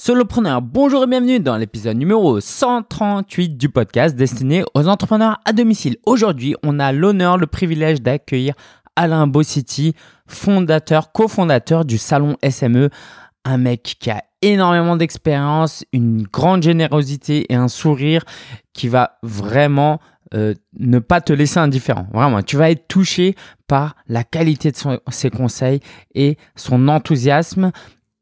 Solopreneur, bonjour et bienvenue dans l'épisode numéro 138 du podcast destiné aux entrepreneurs à domicile. Aujourd'hui, on a l'honneur, le privilège d'accueillir Alain Bossiti, fondateur, cofondateur du salon SME, un mec qui a énormément d'expérience, une grande générosité et un sourire qui va vraiment euh, ne pas te laisser indifférent. Vraiment, tu vas être touché par la qualité de ses conseils et son enthousiasme.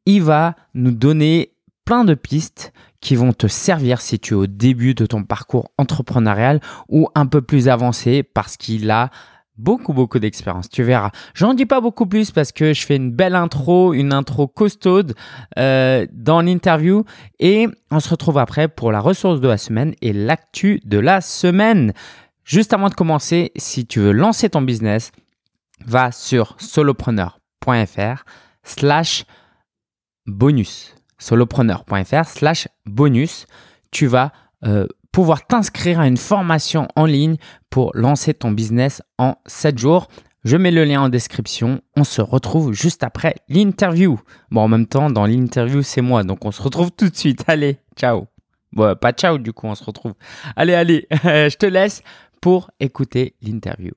Il va nous donner plein de pistes qui vont te servir si tu es au début de ton parcours entrepreneurial ou un peu plus avancé parce qu'il a beaucoup beaucoup d'expérience. Tu verras. J'en dis pas beaucoup plus parce que je fais une belle intro, une intro costaude euh, dans l'interview et on se retrouve après pour la ressource de la semaine et l'actu de la semaine. Juste avant de commencer, si tu veux lancer ton business, va sur solopreneur.fr slash bonus solopreneur.fr slash bonus. Tu vas euh, pouvoir t'inscrire à une formation en ligne pour lancer ton business en 7 jours. Je mets le lien en description. On se retrouve juste après l'interview. Bon, en même temps, dans l'interview, c'est moi. Donc, on se retrouve tout de suite. Allez, ciao. Bon, pas ciao, du coup, on se retrouve. Allez, allez, je te laisse pour écouter l'interview.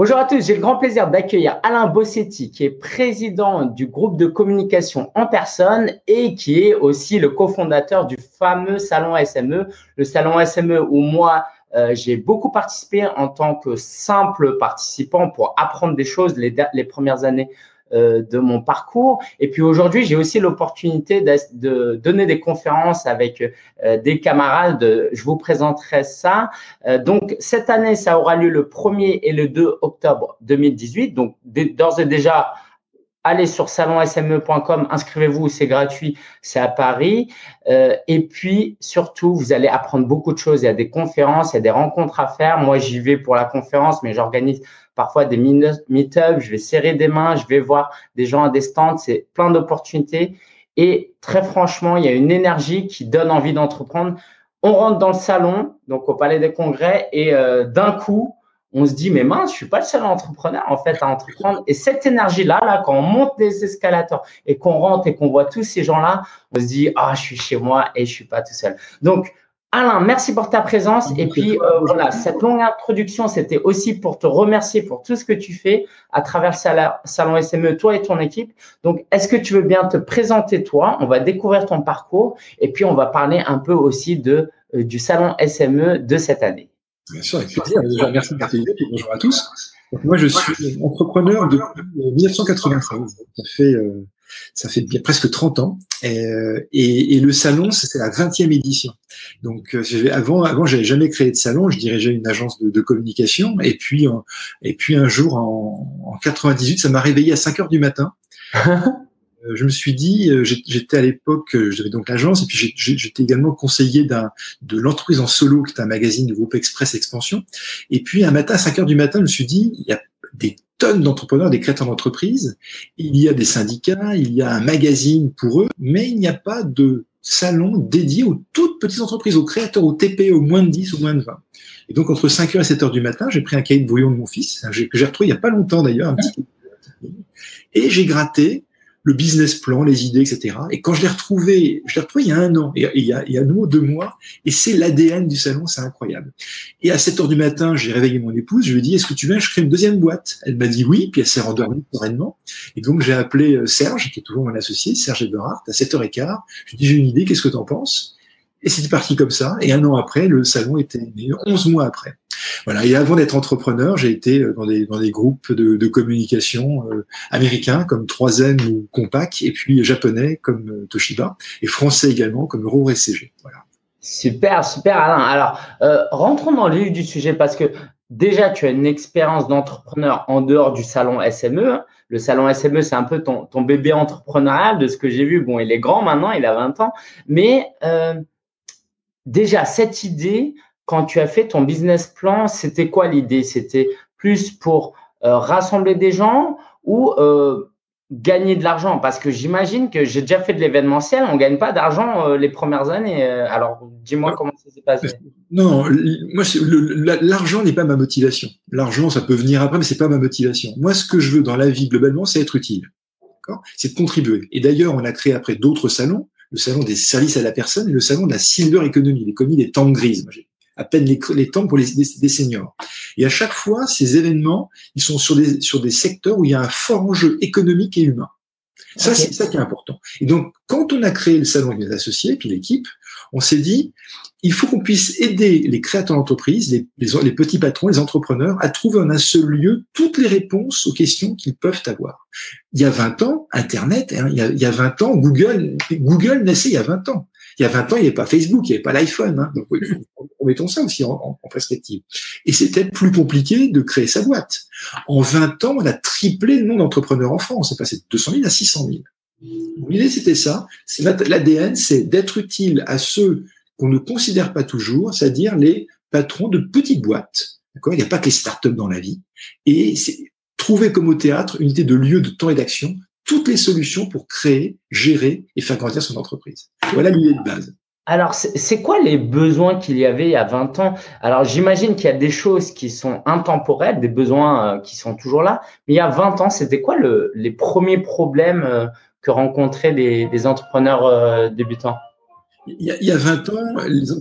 Bonjour à tous, j'ai le grand plaisir d'accueillir Alain Bossetti, qui est président du groupe de communication en personne et qui est aussi le cofondateur du fameux salon SME, le salon SME où moi, euh, j'ai beaucoup participé en tant que simple participant pour apprendre des choses les, premières années de mon parcours. Et puis aujourd'hui, j'ai aussi l'opportunité de, donner des conférences avec euh, des camarades. Je vous présenterai ça. Euh, donc cette année, ça aura lieu le 1er et le 2 octobre 2018. Donc d'ores et déjà, allez sur salonsme.com, inscrivez-vous, c'est gratuit, c'est à Paris. et puis surtout, vous allez apprendre beaucoup de choses. Il y a des conférences, il y a des rencontres à faire. Moi, j'y vais pour la conférence, mais j'organise parfois des meet-ups, je vais serrer des mains, je vais voir des gens à des stands, c'est plein d'opportunités. Et très franchement, il y a une énergie qui donne envie d'entreprendre. On rentre dans le salon, donc au Palais des Congrès, et euh, d'un coup, on se dit, mais mince, je suis pas le seul entrepreneur en fait à entreprendre. Et cette énergie-là, là, quand on monte des escalators et qu'on rentre et qu'on voit tous ces gens-là, on se dit, ah, je suis chez moi et je suis pas tout seul. Donc, Alain, merci pour ta présence. Et puis euh, voilà, cette longue introduction, c'était aussi pour te remercier pour tout ce que tu fais à travers le Salon SME, toi et ton équipe. Donc, est-ce que tu veux bien te présenter toi? On va découvrir ton parcours et puis on va parler un peu aussi de euh, du Salon SME de cette année. Bien sûr, avec plaisir. Déjà, merci de bonjour à tous. moi, je suis entrepreneur depuis 1993. Ça fait euh, ça fait bien presque 30 ans. Euh, et, et, le salon, c'est la 20e édition. Donc euh, avant, avant, j'avais jamais créé de salon. Je dirigeais une agence de, de communication. Et puis, et puis un jour, en, en 98, ça m'a réveillé à 5 heures du matin. Euh, je me suis dit, j'étais à l'époque, j'avais donc l'agence, et puis j'étais également conseiller d'un de l'entreprise en solo, qui est un magazine du groupe Express Expansion. Et puis un matin, à 5 heures du matin, je me suis dit, il y a des tonnes d'entrepreneurs, des créateurs d'entreprise. Il y a des syndicats, il y a un magazine pour eux, mais il n'y a pas de salon dédié aux toutes petites entreprises, aux créateurs, aux TP, aux moins de 10 ou moins de 20. Et donc, entre 5h et 7h du matin, j'ai pris un cahier de brouillon de mon fils, que j'ai retrouvé il n'y a pas longtemps d'ailleurs, un petit et j'ai gratté le business plan, les idées, etc. Et quand je l'ai retrouvé, je l'ai retrouvé il y a un an, et il y a, il y a deux mois, et c'est l'ADN du salon, c'est incroyable. Et à 7 heures du matin, j'ai réveillé mon épouse, je lui ai dit, est-ce que tu veux, je crée une deuxième boîte? Elle m'a dit oui, puis elle s'est rendormie sereinement. Et donc j'ai appelé euh, Serge, qui est toujours mon associé, Serge Eberhardt, à 7h15. Je lui ai dit, j'ai une idée, qu'est-ce que tu en penses? Et c'était parti comme ça, et un an après, le salon était né, 11 mois après. Voilà. Et avant d'être entrepreneur, j'ai été euh, dans des, dans des groupes de, de communication euh, américains comme 3M ou Compaq, et puis japonais comme euh, Toshiba, et français également comme Euro SCG. Voilà. Super, super Alain. Alors, euh, rentrons dans le du sujet parce que déjà, tu as une expérience d'entrepreneur en dehors du salon SME. Le salon SME, c'est un peu ton, ton bébé entrepreneurial de ce que j'ai vu. Bon, il est grand maintenant, il a 20 ans, mais euh, déjà, cette idée, quand tu as fait ton business plan, c'était quoi l'idée? C'était plus pour euh, rassembler des gens ou euh, gagner de l'argent? Parce que j'imagine que j'ai déjà fait de l'événementiel, on ne gagne pas d'argent euh, les premières années. alors, dis-moi comment ça s'est passé. Non, moi, l'argent n'est pas ma motivation. L'argent, ça peut venir après, mais c'est pas ma motivation. Moi, ce que je veux dans la vie globalement, c'est être utile. C'est de contribuer. Et d'ailleurs, on a créé après d'autres salons le salon des services à la personne et le salon de la silver economy, l'économie des temps grises. Moi, à peine les, les temps pour les, des, seniors. Et à chaque fois, ces événements, ils sont sur des, sur des secteurs où il y a un fort enjeu économique et humain. Ça, c'est ça qui est important. Et donc, quand on a créé le salon des associés, puis l'équipe, on s'est dit, il faut qu'on puisse aider les créateurs d'entreprise, les, les, petits patrons, les entrepreneurs, à trouver en un seul lieu toutes les réponses aux questions qu'ils peuvent avoir. Il y a 20 ans, Internet, hein, il, y a, il, y a, 20 ans, Google, Google naissait il y a 20 ans. Il y a 20 ans, il n'y avait pas Facebook, il n'y avait pas l'iPhone. Hein, donc, remettons ça aussi en, en, en perspective. Et c'était plus compliqué de créer sa boîte. En 20 ans, on a triplé le nombre d'entrepreneurs en France. On est passé de 200 000 à 600 000. L'idée, c'était ça. C'est l'ADN, c'est d'être utile à ceux qu'on ne considère pas toujours, c'est-à-dire les patrons de petites boîtes. D'accord? Il n'y a pas que les startups dans la vie. Et c'est trouver comme au théâtre une unité de lieu, de temps et d'action, toutes les solutions pour créer, gérer et faire grandir son entreprise. Voilà l'idée de base. Alors, c'est quoi les besoins qu'il y avait il y a 20 ans? Alors, j'imagine qu'il y a des choses qui sont intemporelles, des besoins euh, qui sont toujours là. Mais il y a 20 ans, c'était quoi le, les premiers problèmes euh, que rencontraient les, entrepreneurs euh, débutants? Il y, a, il y, a, 20 ans,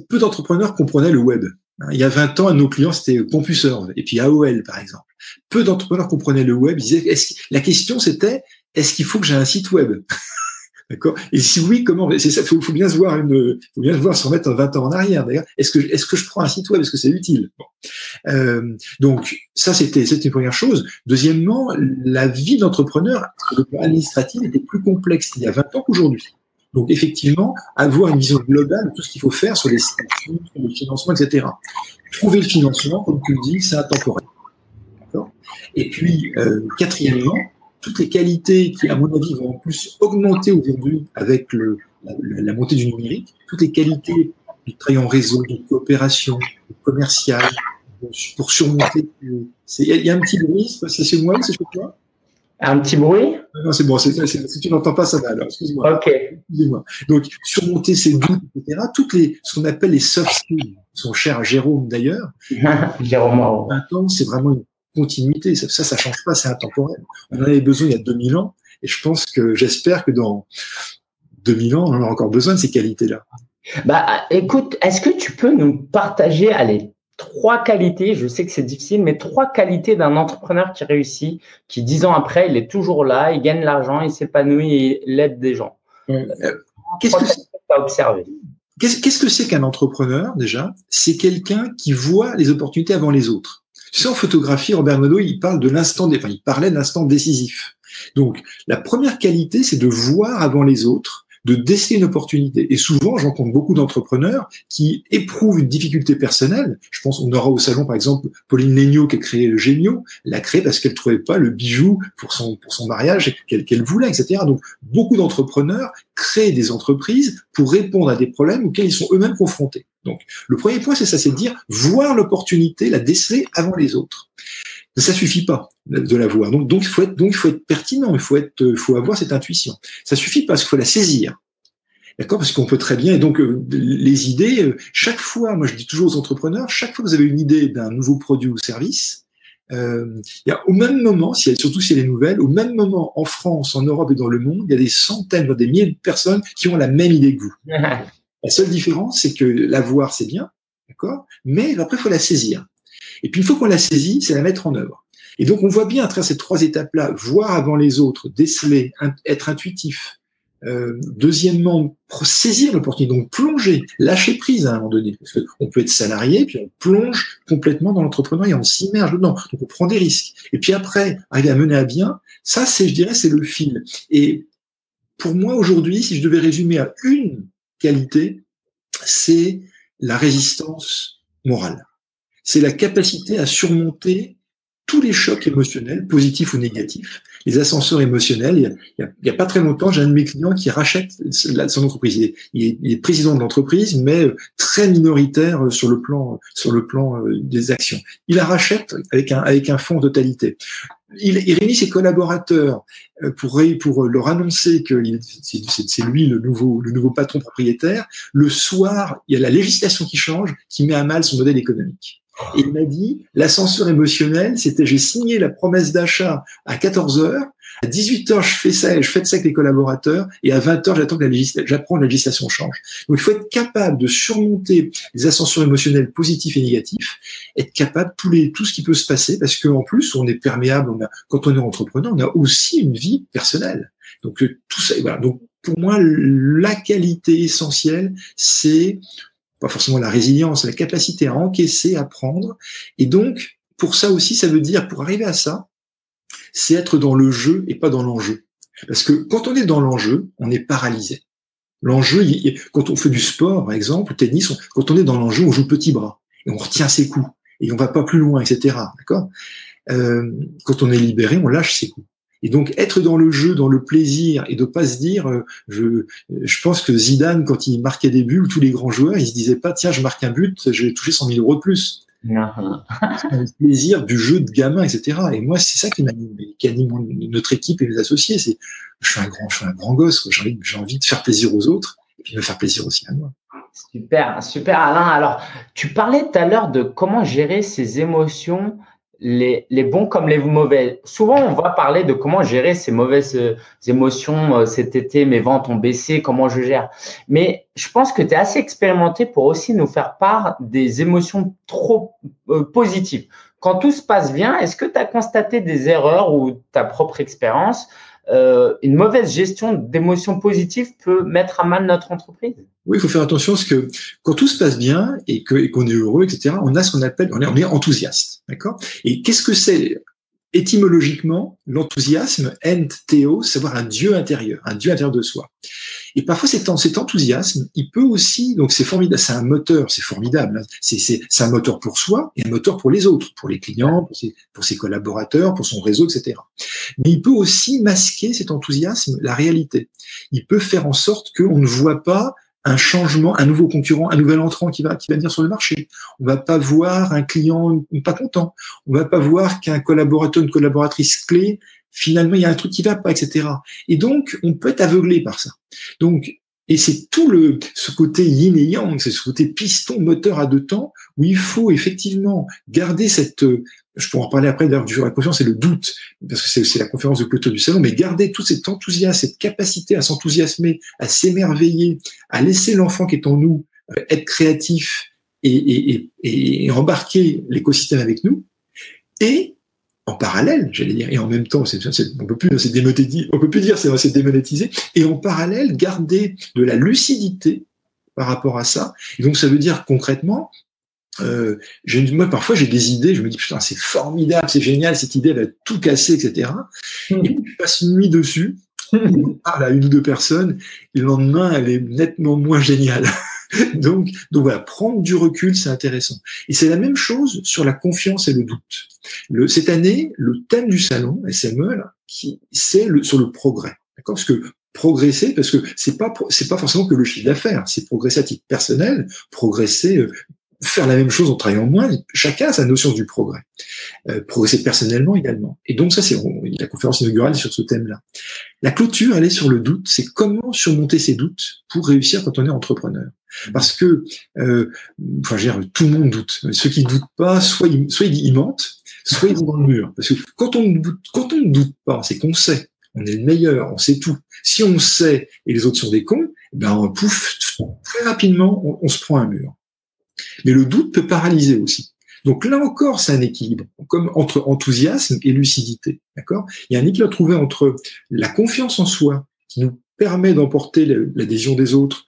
peu d'entrepreneurs comprenaient le web. Il y a 20 ans, nos clients, c'était CompuServe et puis AOL, par exemple. Peu d'entrepreneurs comprenaient le web. Ils disaient, est la question, c'était, est-ce qu'il faut que j'ai un site web? D'accord? Et si oui, comment C'est ça. Faut, faut bien se voir une, faut bien se voir se remettre 20 ans en arrière. D'ailleurs, est-ce que est-ce que je prends un site web? Est-ce que c'est utile? Euh, Donc ça, c'était c'était une première chose. Deuxièmement, la vie d'entrepreneur administrative était plus complexe il y a 20 ans qu'aujourd'hui. Donc effectivement, avoir une vision globale de tout ce qu'il faut faire sur les statuts, le financement, etc. Trouver le financement, comme tu le dis, c'est intemporel. Et puis, euh, quatrièmement, toutes les qualités qui, à mon avis, vont en plus augmenter aujourd'hui avec le, la, la, montée du numérique, toutes les qualités du travail en réseau, de coopération, commerciale, pour surmonter. Il y, a un petit bruit, c'est chez moi, c'est chez toi? Un petit bruit? Non, c'est bon, c si tu n'entends pas, ça va alors, excuse-moi. Ok. Excuse-moi. Donc, surmonter ces doutes, etc., toutes les, ce qu'on appelle les soft skills, sont chers à Jérôme d'ailleurs. Jérôme. Maintenant, c'est vraiment une continuité. Ça, ça, ça change pas, c'est intemporel. On en avait besoin il y a 2000 ans, et je pense que, j'espère que dans 2000 ans, on en a encore besoin de ces qualités-là. Bah, écoute, est-ce que tu peux nous partager, allez, trois qualités, je sais que c'est difficile, mais trois qualités d'un entrepreneur qui réussit, qui dix ans après, il est toujours là, il gagne de l'argent, il s'épanouit et il aide des gens. Euh, Qu'est-ce que tu as observé Qu'est-ce que c'est qu'un entrepreneur déjà? C'est quelqu'un qui voit les opportunités avant les autres. Tu sais, en photographie, Robert Nadeau, il parle de l'instant, enfin, il parlait d'instant décisif. Donc, la première qualité, c'est de voir avant les autres de déceler une opportunité. Et souvent, j'en compte beaucoup d'entrepreneurs qui éprouvent une difficulté personnelle. Je pense, on aura au salon, par exemple, Pauline Legnaud qui a créé le Génio, l'a créé parce qu'elle trouvait pas le bijou pour son, pour son mariage qu'elle voulait, etc. Donc, beaucoup d'entrepreneurs créent des entreprises pour répondre à des problèmes auxquels ils sont eux-mêmes confrontés. Donc, le premier point, c'est ça, c'est de dire, voir l'opportunité, la déceler avant les autres. Ça suffit pas de la voir. Donc, donc il faut être, donc il faut être pertinent. Il faut être, il faut avoir cette intuition. Ça suffit pas parce qu'il faut la saisir. D'accord? Parce qu'on peut très bien. Et donc, euh, les idées, euh, chaque fois, moi je dis toujours aux entrepreneurs, chaque fois que vous avez une idée d'un nouveau produit ou service, euh, il y a au même moment, si surtout si elle est nouvelle, au même moment en France, en Europe et dans le monde, il y a des centaines, voire des milliers de personnes qui ont la même idée que vous. la seule différence, c'est que la voir, c'est bien, d'accord? Mais après, il faut la saisir. Et puis, une fois qu'on l'a saisie, c'est la mettre en œuvre. Et donc, on voit bien à travers ces trois étapes-là, voir avant les autres, déceler, être intuitif. Euh, deuxièmement, saisir l'opportunité, donc plonger, lâcher prise à un moment donné. Parce qu'on peut être salarié, puis on plonge complètement dans l'entrepreneuriat, on s'immerge dedans, donc on prend des risques. Et puis après, arriver à mener à bien, ça, c'est, je dirais, c'est le fil. Et pour moi, aujourd'hui, si je devais résumer à une qualité, c'est la résistance morale c'est la capacité à surmonter tous les chocs émotionnels, positifs ou négatifs, les ascenseurs émotionnels. Il n'y a, pas très longtemps, j'ai un de mes clients qui rachète son entreprise. Il est, président de l'entreprise, mais euh, très minoritaire euh, sur le plan sur le plan euh, des actions. Il la rachète avec un avec un fonds en totalité. Il, il, réunit ses collaborateurs pour, pour leur annoncer que c'est lui le nouveau, le nouveau patron propriétaire. Le soir, il y a la législation qui change, qui met à mal son modèle économique. Il m'a dit, l'ascenseur émotionnel, c'était j'ai signé la promesse d'achat à 14 heures, à 18 heures, je fais ça et je fais ça avec les collaborateurs, et à 20 heures, j'attends que la législation, j'apprends que la législation change. Donc, il faut être capable de surmonter les ascenseurs émotionnels positifs et négatifs, être capable de les, tout ce qui peut se passer, parce qu'en plus, on est perméable, on a, quand on est entrepreneur, on a aussi une vie personnelle. Donc, euh, tout ça, voilà. Donc, pour moi, la qualité essentielle, c'est pas forcément la résilience, la capacité à encaisser, à prendre. Et donc, pour ça aussi, ça veut dire, pour arriver à ça, c'est être dans le jeu et pas dans l'enjeu. Parce que quand on est dans l'enjeu, on est paralysé. L'enjeu, quand on fait du sport, par exemple, tennis, quand on est dans l'enjeu, on joue petit bras et on retient ses coups et on va pas plus loin, etc. D'accord? Euh, Quand on est libéré, on lâche ses coups. Et donc être dans le jeu, dans le plaisir, et de pas se dire, euh, je, je pense que Zidane, quand il marquait des buts, tous les grands joueurs, ils se disaient pas, tiens, je marque un but, j'ai touché 100 000 euros de plus. le plaisir du jeu de gamin, etc. Et moi, c'est ça qui m'anime, qui anime notre équipe et mes associés. C'est, je suis un grand, je suis un grand gosse. J'ai envie, j'ai envie de faire plaisir aux autres et puis de me faire plaisir aussi à moi. Super, super Alain. Alors, tu parlais tout à l'heure de comment gérer ses émotions les, bons comme les mauvais. Souvent, on va parler de comment gérer ces mauvaises euh, émotions. Euh, cet été, mes ventes ont baissé, comment je gère. Mais je pense que tu es assez expérimenté pour aussi nous faire part des émotions trop euh, positives. Quand tout se passe bien, est-ce que tu as constaté des erreurs ou ta propre expérience euh, une mauvaise gestion d'émotions positives peut mettre à mal notre entreprise. Oui, il faut faire attention parce que quand tout se passe bien et qu'on est heureux, etc., on a ce qu'on appelle, on est, on est enthousiaste, d'accord? Et qu'est-ce que c'est étymologiquement, l'enthousiasme, ent, savoir un Dieu intérieur, un Dieu intérieur de soi. Et parfois, cet, cet enthousiasme, il peut aussi, donc c'est formidable, c'est un moteur, c'est formidable, hein. c'est un moteur pour soi et un moteur pour les autres, pour les clients, pour ses, pour ses collaborateurs, pour son réseau, etc. Mais il peut aussi masquer cet enthousiasme, la réalité. Il peut faire en sorte qu'on ne voit pas un changement, un nouveau concurrent, un nouvel entrant qui va qui va venir sur le marché. On va pas voir un client pas content. On va pas voir qu'un collaborateur, une collaboratrice clé, finalement il y a un truc qui va pas, etc. Et donc on peut être aveuglé par ça. Donc et c'est tout le ce côté yin et yang, c'est ce côté piston moteur à deux temps où il faut effectivement garder cette je pourrais en parler après d'ailleurs du la confiance c'est le doute, parce que c'est la conférence de clôture du salon, mais garder tout cet enthousiasme, cette capacité à s'enthousiasmer, à s'émerveiller, à laisser l'enfant qui est en nous euh, être créatif et, et, et, et embarquer l'écosystème avec nous, et en parallèle, j'allais dire, et en même temps, on peut plus, c'est démonétisé, on peut plus dire c'est, démonétisé, et en parallèle, garder de la lucidité par rapport à ça. Et donc, ça veut dire concrètement, euh, moi, parfois, j'ai des idées, je me dis, putain, c'est formidable, c'est génial, cette idée, elle va tout casser, etc. Et puis, je passe une nuit dessus, on parle à une ou deux personnes, et le lendemain, elle est nettement moins géniale. donc, donc voilà, prendre du recul, c'est intéressant. Et c'est la même chose sur la confiance et le doute. Le, cette année, le thème du salon, SME, là, qui, c'est le, sur le progrès. D'accord? Parce que progresser parce que c'est pas c'est pas forcément que le chiffre d'affaires, c'est progresser à titre personnel, progresser euh, faire la même chose en travaillant moins, chacun a sa notion du progrès. Euh, progresser personnellement également. Et donc ça, c'est la conférence inaugurale sur ce thème-là. La clôture, elle est sur le doute. C'est comment surmonter ses doutes pour réussir quand on est entrepreneur. Parce que, euh, enfin, je dire, tout le monde doute. Ceux qui ne doutent pas, soit ils, soit ils mentent, soit ils vont dans le mur. Parce que quand on ne doute, quand on ne doute pas, c'est qu'on sait. On est le meilleur, on sait tout. Si on sait et les autres sont des cons, eh ben pouf, très rapidement, on se prend un mur. Mais le doute peut paralyser aussi. Donc là encore, c'est un équilibre, comme entre enthousiasme et lucidité. D'accord? Il y a un équilibre trouvé entre la confiance en soi, qui nous permet d'emporter l'adhésion des autres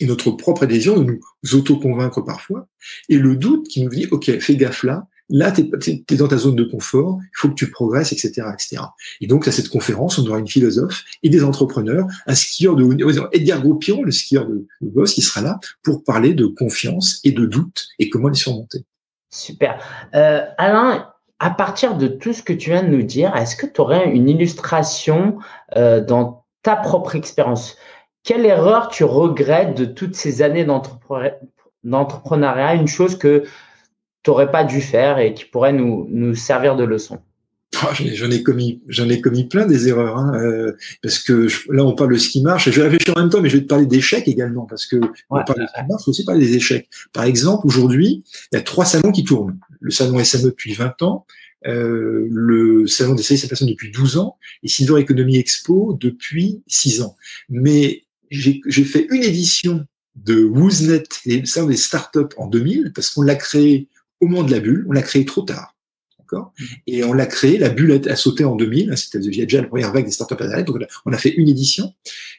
et notre propre adhésion, de nous auto-convaincre parfois, et le doute qui nous dit, OK, fais gaffe là, Là, tu es, dans ta zone de confort, il faut que tu progresses, etc., etc. Et donc, à cette conférence, on aura une philosophe et des entrepreneurs, un skieur de Edgar Gaupion, le skieur de, de Boss, qui sera là pour parler de confiance et de doute et comment les surmonter. Super. Euh, Alain, à partir de tout ce que tu viens de nous dire, est-ce que tu aurais une illustration euh, dans ta propre expérience? Quelle erreur tu regrettes de toutes ces années d'entrepreneuriat? Une chose que t'aurais pas dû faire et qui pourrait nous, nous servir de leçon J'en ai commis, j'en ai commis plein des erreurs, hein, euh, parce que là on parle de ce qui marche. Et je vais réfléchir en même temps, mais je vais te parler d'échecs également, parce que on parle de ce qui marche, aussi parler des échecs. Par exemple, aujourd'hui, il y a trois salons qui tournent. Le salon SME depuis 20 ans, euh, le salon des services à personnes depuis 12 ans, et Silver Economy Expo depuis 6 ans. Mais j'ai fait une édition de Wooznet et le salon des startups en 2000 parce qu'on l'a créé au moment de la bulle, on l'a créé trop tard. Et on l'a créé, la bulle a, sauté en 2000, c'était déjà la première vague des startups internet, donc on a fait une édition.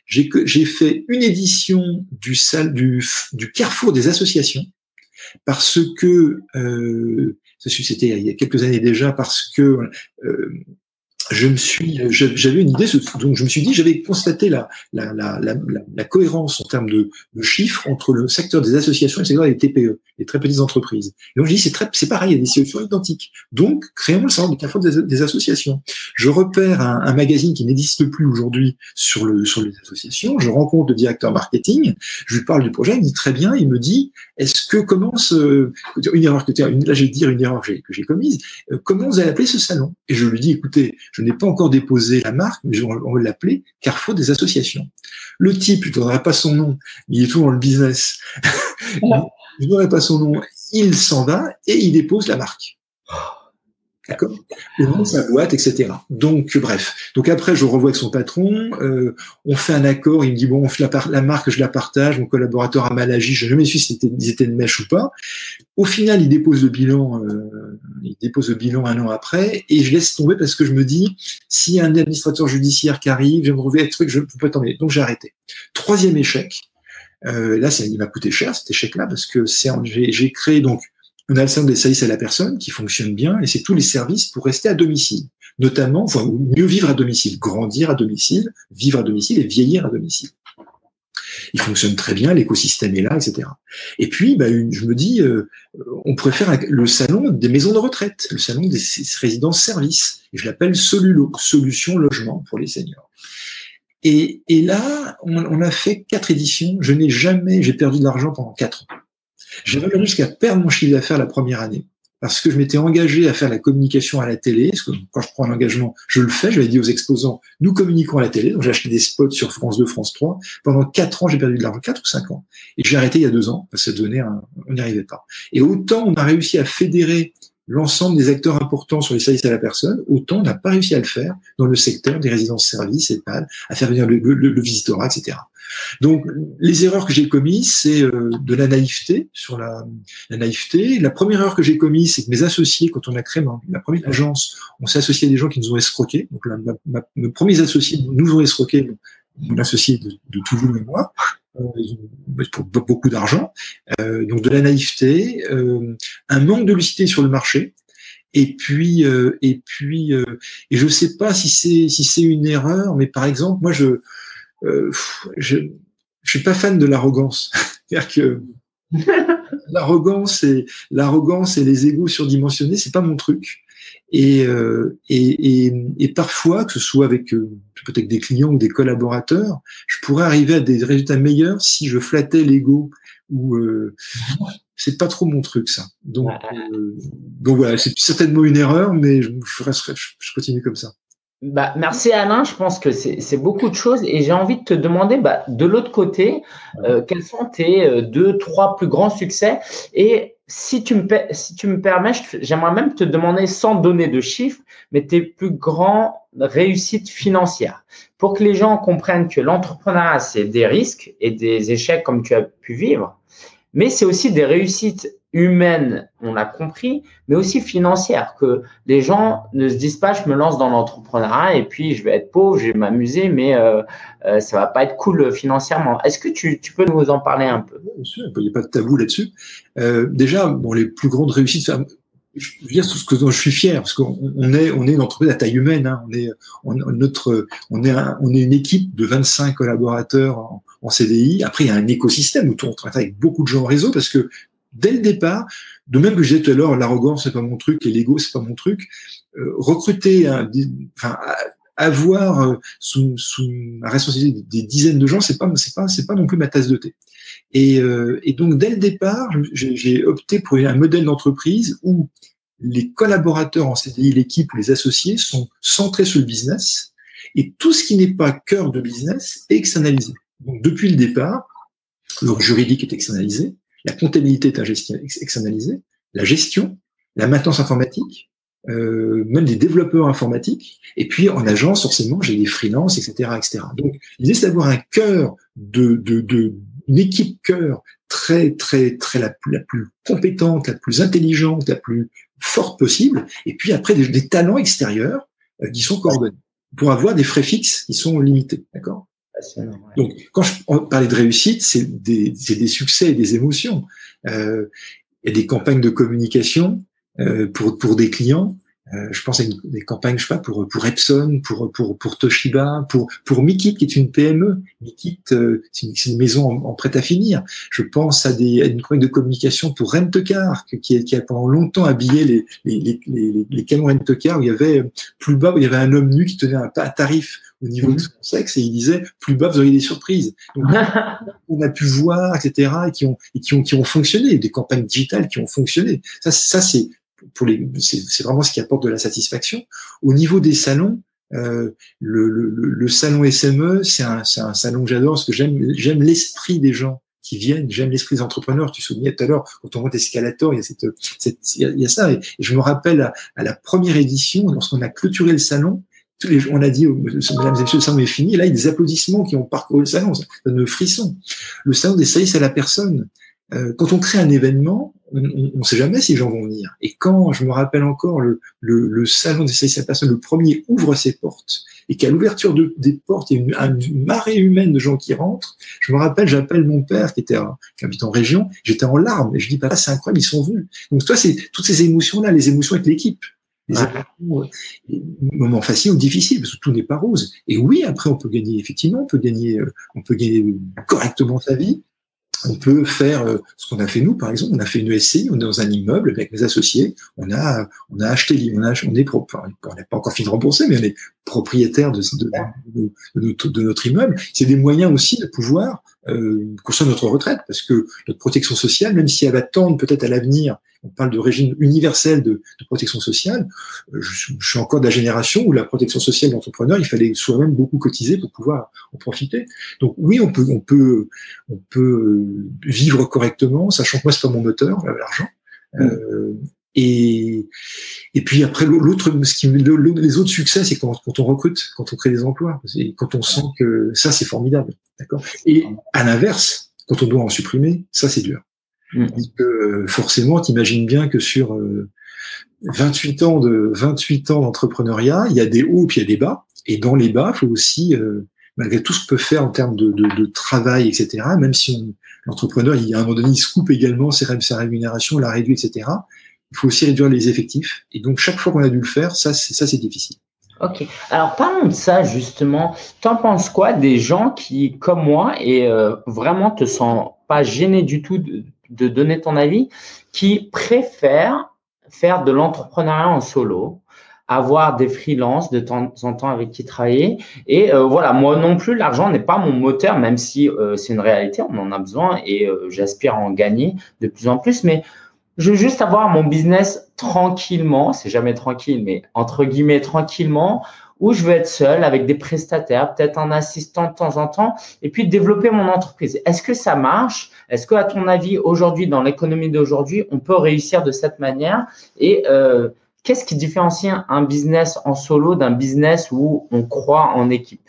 J'ai fait une édition du carrefour des associations, parce que, euh, c'était il y a quelques années déjà, parce que euh, je me suis, j'avais une idée, donc je me suis dit, j'avais constaté la, la, la, la, cohérence en termes de, chiffres entre le secteur des associations et le secteur des TPE, les très petites entreprises. Et donc je dis, c'est très, c'est pareil, il y a des solutions identiques. Donc créons le carrefour des, des, associations. Je repère un, un magazine qui n'existe plus aujourd'hui sur le sur les associations. Je rencontre le directeur marketing, je lui parle du projet, il me dit très bien, il me dit, est-ce que commence une erreur que là je vais dire une erreur que j'ai commise, euh, comment vous allez appeler ce salon? Et je lui dis, écoutez, je n'ai pas encore déposé la marque, mais on va l'appeler Carrefour des associations. Le type, je ne donnerai pas son nom, mais il est tout dans le business. je ne donnerai pas son nom. Il s'en va et il dépose la marque. D'accord sa boîte, etc. Donc, bref. Donc après, je revois avec son patron, euh, on fait un accord, il me dit, bon, on fait la, la marque, je la partage, mon collaborateur a mal agi, je jamais su si c'était, étaient de mèche ou pas. Au final, il dépose le bilan, euh, il dépose le bilan un an après, et je laisse tomber parce que je me dis, s'il y a un administrateur judiciaire qui arrive, je vais me retrouver avec truc, je ne peux pas tomber. Donc j'ai arrêté. Troisième échec. Euh, là, ça, il m'a coûté cher cet échec-là parce que c'est, j'ai créé donc on a le centre des services à la personne qui fonctionne bien et c'est tous les services pour rester à domicile. Notamment, mieux vivre à domicile, grandir à domicile, vivre à domicile et vieillir à domicile. Il fonctionne très bien, l'écosystème est là, etc. Et puis, bah, je me dis, euh, on pourrait faire le salon des maisons de retraite, le salon des résidences-services. Je l'appelle Solulo, solution logement pour les seniors. Et, là, on, on, a fait quatre éditions. Je n'ai jamais, j'ai perdu de l'argent pendant quatre ans. J'ai même jusqu'à perdre mon chiffre d'affaires la première année parce que je m'étais engagé à faire la communication à la télé. Parce que quand je prends un engagement, je le fais. J'avais dit aux exposants, nous communiquons à la télé. Donc j'ai acheté des spots sur France 2, France 3. Pendant quatre ans, j'ai perdu de l'argent, quatre ou cinq ans. Et j'ai arrêté il y a deux ans parce que ça donnait un, on n'y arrivait pas. Et autant on a réussi à fédérer l'ensemble des acteurs importants sur les services à la personne, autant n'a pas réussi à le faire dans le secteur des résidences-services, EHPAD, à faire venir le, le, visitorat, etc. Donc, les erreurs que j'ai commises, c'est euh, de la naïveté sur la, naïveté. La première erreur que j'ai commise, c'est que mes associés, quand on a créé la première agence, on s'est associé à des gens qui nous ont escroqués. Donc, la, ma, mes premiers associés nous ont escroqués, mon associé de, de toujours et moi, euh, pour beaucoup d'argent. Euh, donc, de la naïveté, euh, un manque de lucidité sur le marché. Et puis, euh, et puis, et je sais pas si c'est si c'est une erreur, mais par exemple, moi, je euh, je, je suis pas fan de l'arrogance. C'est-à-dire que l'arrogance et l'arrogance et les égos surdimensionnés, c'est pas mon truc. Et, euh, et, et, et, parfois, que ce soit avec euh, peut-être des clients ou des collaborateurs, je pourrais arriver à des résultats meilleurs si je flattais l'ego ou euh, c'est pas trop mon truc ça. Donc, euh, donc voilà, c'est certainement une erreur, mais je, je, je continue comme ça. Bah, merci Alain, je pense que c'est beaucoup de choses et j'ai envie de te demander bah, de l'autre côté, euh, quels sont tes deux, trois plus grands succès et si tu me, si tu me permets, j'aimerais même te demander sans donner de chiffres, mais tes plus grandes réussites financières. Pour que les gens comprennent que l'entrepreneuriat, c'est des risques et des échecs comme tu as pu vivre, mais c'est aussi des réussites humaine, on l'a compris, mais aussi financière, que les gens ne se disent pas je me lance dans l'entrepreneuriat et puis je vais être pauvre, je vais m'amuser, mais euh, euh, ça va pas être cool financièrement. Est-ce que tu, peux nous en parler un peu? Il n'y a pas de tabou là-dessus. Euh, déjà, bon, les plus grandes réussites, je veux dire ce que je suis fier, parce qu'on est on est une entreprise à taille humaine, hein, on est notre on est on est une équipe de 25 collaborateurs en, en CDI. Après, il y a un écosystème où on travaille avec beaucoup de gens en réseau parce que dès le départ, de même que disais tout à l'heure, l'arrogance c'est pas mon truc et l'ego c'est pas mon truc. Euh, recruter, enfin, avoir euh, sous, sous ma responsabilité des, dizaines de gens, c'est pas, c'est pas, c'est pas non plus ma tasse de thé. Et, euh, et donc dès le départ, j'ai opté pour un modèle d'entreprise où les collaborateurs en CDI, l'équipe les associés sont centrés sur le business et tout ce qui n'est pas cœur de business est externalisé. Donc depuis le départ, le juridique est externalisé, la comptabilité est externalisée, la gestion, la maintenance informatique, euh, même des développeurs informatiques. Et puis en agence, forcément, j'ai des freelances, etc., etc. Donc l'idée c'est d'avoir un cœur de, de, de une équipe cœur très très très la, plus compétente, la plus intelligente, la plus forte possible. Et puis après des, des talents extérieurs euh, qui sont coordonnés pour avoir des frais fixes qui sont limités, d'accord? Donc, quand je parlais de réussite, c'est des, des, succès et des émotions. Euh, il y a des campagnes de communication euh, pour, pour des clients. Euh, je pense à une, des campagnes, je sais pas, pour pour Epson, pour pour pour Toshiba, pour pour Mikit qui est une PME. Mikit, euh, c'est une, une, maison en, en prêt à finir. Je pense à des à une campagne de communication pour Rent-A-Car qui, a, qui a pendant longtemps habillé les les les les, les camions Rent-A-Car où il y avait plus bas où il y avait un homme nu qui tenait un, un tarif au niveau de mmh. son sexe et il disait plus bas vous auriez des surprises. Donc, on a pu voir etc et qui ont et qui ont qui ont fonctionné des campagnes digitales qui ont fonctionné. Ça ça c'est pour les, c'est vraiment ce qui apporte de la satisfaction. Au niveau des salons, euh, le, le, le, salon SME, c'est un, un, salon que j'adore parce que j'aime j'aime l'esprit des gens qui viennent, j'aime l'esprit des entrepreneurs. Tu souviens tout à l'heure quand on voit Escalator, il y a cette, cette il y a ça. Et, je me rappelle à, à la première édition, lorsqu'on a clôturé le salon, tous les, on a dit, mesdames et messieurs, le salon est fini. là, il y a des applaudissements qui ont parcouru le salon. Ça donne frisson. Le salon des services à la personne. Euh, quand on crée un événement, on ne sait jamais si les gens vont venir. Et quand, je me rappelle encore, le, le, le salon des services à la personne, le premier ouvre ses portes, et qu'à l'ouverture de, des portes, il y a une, marée humaine de gens qui rentrent, je me rappelle, j'appelle mon père qui était qui habite en région, j'étais en larmes, et je dis, bah, c'est incroyable, ils sont venus. Donc, toi, c'est toutes ces émotions-là, les émotions avec l'équipe. Les émotions, euh, moments faciles ou difficiles, parce que tout n'est pas rose. Et oui, après, on peut gagner, effectivement, on peut gagner, euh, on peut gagner correctement sa vie, on peut faire euh, ce qu'on a fait nous, par exemple. On a fait une SCI, on est dans un immeuble avec mes associés. On a, on a acheté, on, on est on n'est pas encore fini de rembourser, mais on est propriétaire de, notre, immeuble. C'est des moyens aussi de pouvoir euh, construire notre retraite, parce que notre protection sociale, même si elle va tendre peut-être à l'avenir on parle de régime universel de, de protection sociale. Euh, je, je, suis encore de la génération où la protection sociale d'entrepreneur, il fallait soi-même beaucoup cotiser pour pouvoir en profiter. Donc oui, on peut, on peut, on peut vivre correctement, sachant que moi c'est pas mon moteur, l'argent. Mm. Euh, et, et puis après l'autre, ce qui, les autres succès, c'est quand, quand, on recrute, quand on crée des emplois, et quand on sent que ça c'est formidable, d'accord? Et à l'inverse, quand on doit en supprimer, ça c'est dur. Mmh. que euh, forcément, t'imagines bien que sur 28 euh, ans de 28 ans d'entrepreneuriat, il y a des hauts puis il y a des bas. Et dans les bas, il faut aussi, euh, malgré tout ce qu'on peut faire en termes de, de, de travail, etc. Même si l'entrepreneur, il, à un moment donné, il se coupe également ses, sa rémunération, la réduit, etc. Il faut aussi réduire les effectifs. Et donc chaque fois qu'on a dû le faire, ça, c'est ça, c'est difficile. Ok. Alors parlons de ça justement. T'en penses quoi des gens qui, comme moi, et vraiment te sont pas gênés du tout de, de donner ton avis, qui préfèrent faire de l'entrepreneuriat en solo, avoir des freelances de temps en temps avec qui travailler. Et euh, voilà, moi non plus, l'argent n'est pas mon moteur, même si euh, c'est une réalité, on en a besoin et euh, j'aspire à en gagner de plus en plus. Mais je veux juste avoir mon business tranquillement, c'est jamais tranquille, mais entre guillemets tranquillement, où je veux être seul avec des prestataires, peut-être un assistant de temps en temps, et puis développer mon entreprise. Est-ce que ça marche? Est-ce que, à ton avis, aujourd'hui, dans l'économie d'aujourd'hui, on peut réussir de cette manière? Et euh, qu'est-ce qui différencie un business en solo d'un business où on croit en équipe?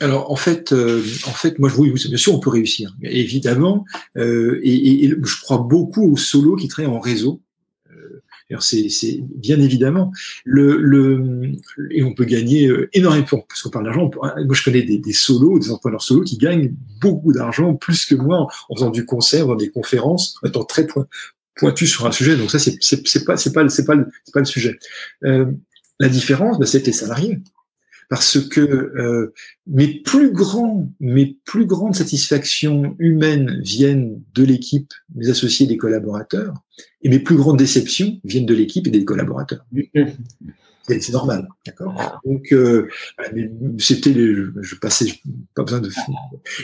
Alors en fait, euh, en fait, moi oui, bien sûr, on peut réussir, évidemment, euh, et, je crois beaucoup aux solos qui travaillent en réseau c'est bien évidemment le, le et on peut gagner euh, énormément parce qu'on parle d'argent. Moi, je connais des, solos, des entrepreneurs solos qui gagnent beaucoup d'argent, plus que moi, en faisant du concert, dans des conférences, en étant très pointu sur un sujet. Donc ça, c'est pas pas pas c'est pas le sujet. Euh, la différence, bah, c'est que les salariés parce que euh, mes plus grands, mes plus grandes satisfactions humaines viennent de l'équipe, mes associés, des collaborateurs, et mes plus grandes déceptions viennent de l'équipe et des collaborateurs. C'est normal, d'accord? Donc euh, c'était, je passais, pas besoin de.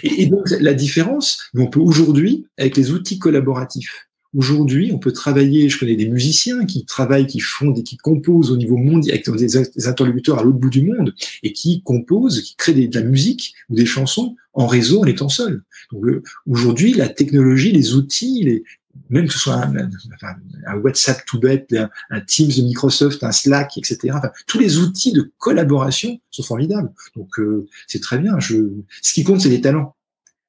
Et, et donc la différence, on peut aujourd'hui avec les outils collaboratifs aujourd'hui, on peut travailler. Je connais des musiciens qui travaillent, qui font, des, qui composent au niveau mondial avec des, interlocuteurs à l'autre bout du monde et qui composent, qui créent de la musique ou des chansons en réseau en étant seuls. Donc euh, aujourd'hui, la technologie, les outils, les, même que ce soit un, un, WhatsApp tout bête, un, Teams de Microsoft, un Slack, etc. Enfin, tous les outils de collaboration sont formidables. Donc euh, c'est très bien. Je... Ce qui compte, c'est les talents.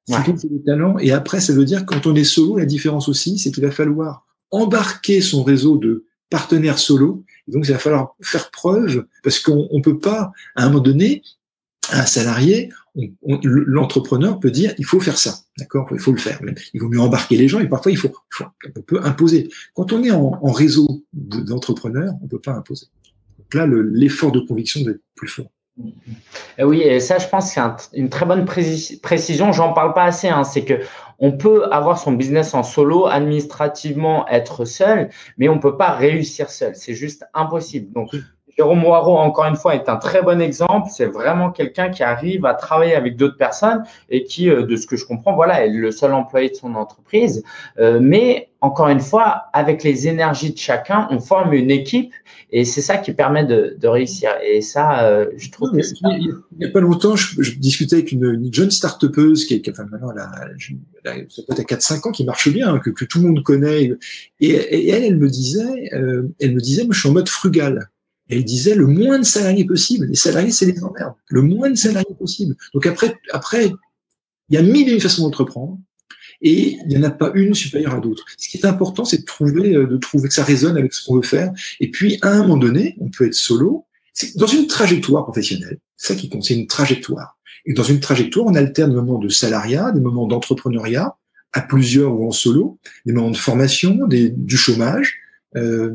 C'est les talents. Et après, ça veut dire quand on est solo, la différence aussi, c'est qu'il va falloir embarquer son réseau de partenaires solo. Et donc, il va falloir faire preuve, parce qu'on ne peut pas, à un moment donné, un salarié, l'entrepreneur peut dire il faut faire ça, d'accord? Il faut le faire. Il vaut mieux embarquer les gens et parfois il faut, on peut imposer. Quand on est en, réseau d'entrepreneurs, on peut pas imposer. Donc là, l'effort de conviction doit être plus fort. Oui, et ça, je pense, c'est une très bonne précision. J'en parle pas assez. Hein. C'est que on peut avoir son business en solo, administrativement être seul, mais on peut pas réussir seul. C'est juste impossible. Donc, Jérôme Moirot, encore une fois, est un très bon exemple. C'est vraiment quelqu'un qui arrive à travailler avec d'autres personnes et qui, euh, de ce que je comprends, voilà, est le seul employé de son entreprise. Euh, mais encore une fois, avec les énergies de chacun, on forme une équipe et c'est ça qui permet de, réussir. Et ça, euh, je trouve que il n'y a pas longtemps, je, discutais avec une, jeune start-upeuse qui est, enfin maintenant, elle a, peut-être à 4-5 ans, qui marche bien, que, tout le monde connaît. Et, elle, elle me disait, elle me disait, moi, je suis en mode frugal elle disait le moins de salariés possible. Les salariés, c'est les emmerdes. Le moins de salariés possible. Donc après, après, il y a mille et une façons d'entreprendre. Et il n'y en a pas une supérieure à d'autres. Ce qui est important, c'est de trouver, euh, de trouver que ça résonne avec ce qu'on veut faire. Et puis, à un moment donné, on peut être solo. C'est dans une trajectoire professionnelle. C'est ça qui compte. C'est une trajectoire. Et dans une trajectoire, on alterne des moments de salariat, des moments d'entrepreneuriat, à plusieurs ou en solo, des moments de formation, des, du chômage, euh,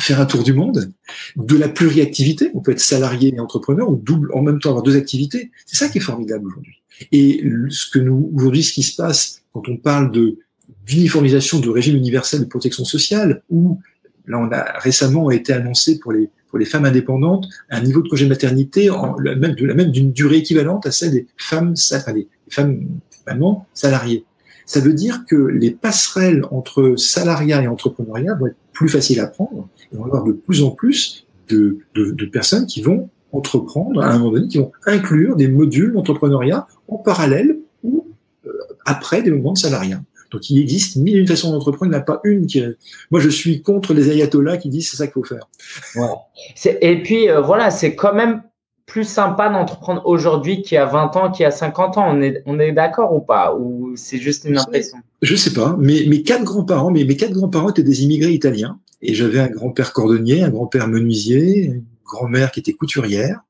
faire un tour du monde, de la pluriactivité, on peut être salarié et entrepreneur ou double en même temps avoir deux activités. C'est ça qui est formidable aujourd'hui. Et ce que nous aujourd'hui, ce qui se passe quand on parle de d'uniformisation du régime universel de protection sociale, où là on a récemment été annoncé pour les pour les femmes indépendantes un niveau de congé de maternité même de la même d'une durée équivalente à celle des femmes enfin, des femmes vraiment salariées. Ça veut dire que les passerelles entre salariat et entrepreneuriat vont être plus faciles à prendre et on va avoir de plus en plus de, de, de, personnes qui vont entreprendre à un moment donné, qui vont inclure des modules d'entrepreneuriat en parallèle ou euh, après des moments de salariat. Donc il existe mille et une façons d'entreprendre, il n'y en a pas une qui. Moi, je suis contre les ayatollahs qui disent c'est ça qu'il faut faire. Ouais. Et puis euh, voilà, c'est quand même plus sympa d'entreprendre aujourd'hui qu'il y a 20 ans, qu'il y a 50 ans. On est, on est d'accord ou pas? Ou c'est juste une impression? Je sais pas. Mais mes quatre grands-parents, mais mes quatre grands-parents étaient des immigrés italiens. Et j'avais un grand-père cordonnier, un grand-père menuisier, une grand-mère qui était couturière.